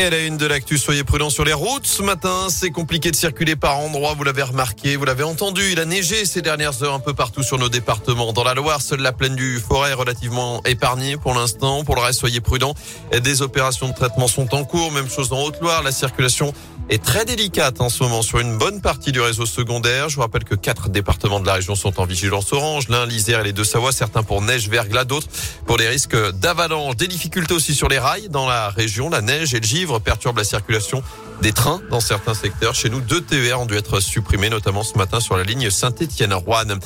Et à une de l'actu, soyez prudents sur les routes. Ce matin, c'est compliqué de circuler par endroits. Vous l'avez remarqué, vous l'avez entendu. Il a neigé ces dernières heures un peu partout sur nos départements. Dans la Loire, seule la plaine du Forêt est relativement épargnée pour l'instant. Pour le reste, soyez prudents. Des opérations de traitement sont en cours. Même chose en Haute-Loire. La circulation est très délicate en ce moment sur une bonne partie du réseau secondaire. Je vous rappelle que quatre départements de la région sont en vigilance orange, l'un, l'Isère et les deux Savoie, certains pour neige, verglas, d'autres pour des risques d'avalanche. Des difficultés aussi sur les rails dans la région. La neige et le givre perturbent la circulation des trains dans certains secteurs. Chez nous, deux TER ont dû être supprimés, notamment ce matin sur la ligne Saint-Étienne-Rouen.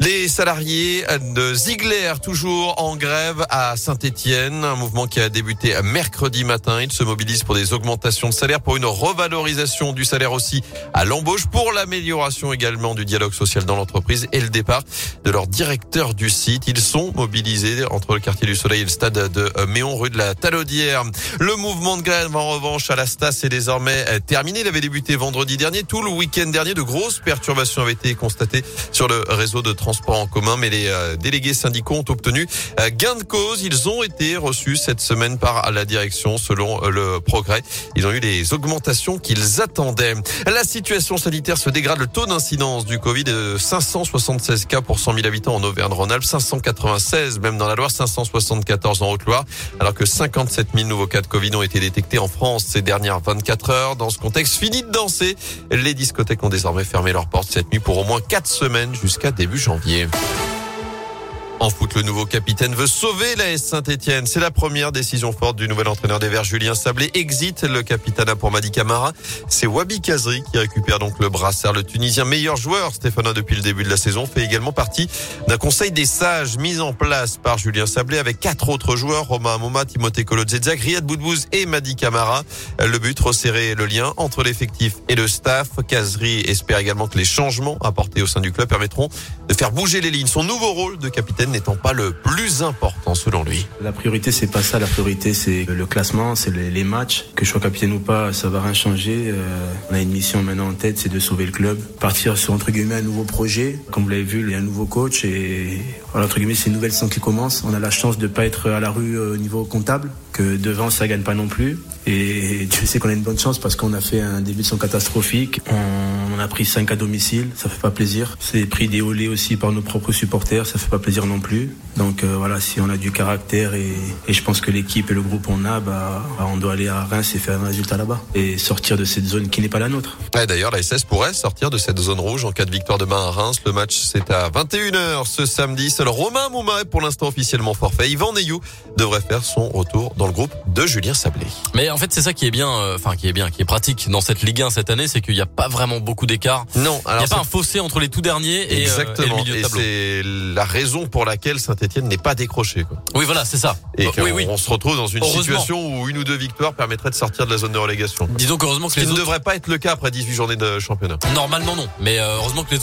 Les salariés de Ziegler, toujours en grève à Saint-Etienne, un mouvement qui a débuté mercredi matin. Ils se mobilisent pour des augmentations de salaire, pour une revalorisation du salaire aussi à l'embauche, pour l'amélioration également du dialogue social dans l'entreprise et le départ de leur directeur du site. Ils sont mobilisés entre le quartier du Soleil et le stade de Méon, rue de la Talaudière. Le mouvement de grève, en revanche, à la Stas est désormais terminé. Il avait débuté vendredi dernier. Tout le week-end dernier, de grosses perturbations avaient été constatées sur le réseau de transport transports en commun, mais les euh, délégués syndicaux ont obtenu euh, gain de cause. Ils ont été reçus cette semaine par la direction selon euh, le progrès. Ils ont eu les augmentations qu'ils attendaient. La situation sanitaire se dégrade. Le taux d'incidence du Covid est de 576 cas pour 100 000 habitants en Auvergne-Rhône-Alpes, 596 même dans la Loire, 574 en Haute-Loire, alors que 57 000 nouveaux cas de Covid ont été détectés en France ces dernières 24 heures. Dans ce contexte, fini de danser. Les discothèques ont désormais fermé leurs portes cette nuit pour au moins 4 semaines jusqu'à début janvier. You. En foot, le nouveau capitaine veut sauver la S Saint-Etienne. C'est la première décision forte du nouvel entraîneur des Verts, Julien Sablé. Exit le capitana pour Madi Camara. C'est Wabi Kazri qui récupère donc le brassard. Le Tunisien meilleur joueur, Stéphane, depuis le début de la saison, fait également partie d'un conseil des sages mis en place par Julien Sablé avec quatre autres joueurs, Romain Amouma, Timothée Kolodzedzak, Riyad Boudbouz et Madi Camara. Le but, resserrer le lien entre l'effectif et le staff. Kazri espère également que les changements apportés au sein du club permettront de faire bouger les lignes. Son nouveau rôle de capitaine n'étant pas le plus important selon lui. La priorité c'est pas ça, la priorité c'est le classement, c'est les, matchs. Que je sois capitaine ou pas, ça va rien changer. Euh, on a une mission maintenant en tête, c'est de sauver le club, partir sur entre guillemets un nouveau projet. Comme vous l'avez vu, il y a un nouveau coach et voilà, entre guillemets c'est une nouvelle saison qui commence. On a la chance de pas être à la rue euh, au niveau comptable, que devant ça gagne pas non plus. Et Dieu sait qu'on a une bonne chance parce qu'on a fait un début de saison catastrophique. On, a pris 5 à domicile, ça fait pas plaisir. C'est pris des olés aussi par nos propres supporters, ça fait pas plaisir non plus. Donc euh, voilà, si on a du caractère et, je pense que l'équipe et le groupe on a, bah, bah, on doit aller à Reims et faire un résultat là-bas et sortir de cette zone qui n'est pas la nôtre. D'ailleurs, la SS pourrait sortir de cette zone rouge en cas de victoire demain à Reims. Le match c'est à 21h ce samedi. Seul Romain Mouma est pour l'instant officiellement forfait. Yvan Neyou devrait faire son retour dans le groupe de Julien Sablé. Mais en fait, c'est ça qui est bien, euh, enfin qui est bien, qui est pratique dans cette Ligue 1 cette année, c'est qu'il n'y a pas vraiment beaucoup d'écart. Non, il n'y a pas un fossé entre les tout derniers et, Exactement. Euh, et le milieu de tableau. c'est la raison pour laquelle Saint-Etienne n'est pas décroché. Quoi. Oui, voilà, c'est ça. Et oui, on, oui. on se retrouve dans une situation où une ou deux victoires permettraient de sortir de la zone de relégation. Disons qu'heureusement que Ce les qui autres... ne devrait pas être le cas après 18 journées de championnat. Normalement non, mais euh, heureusement que les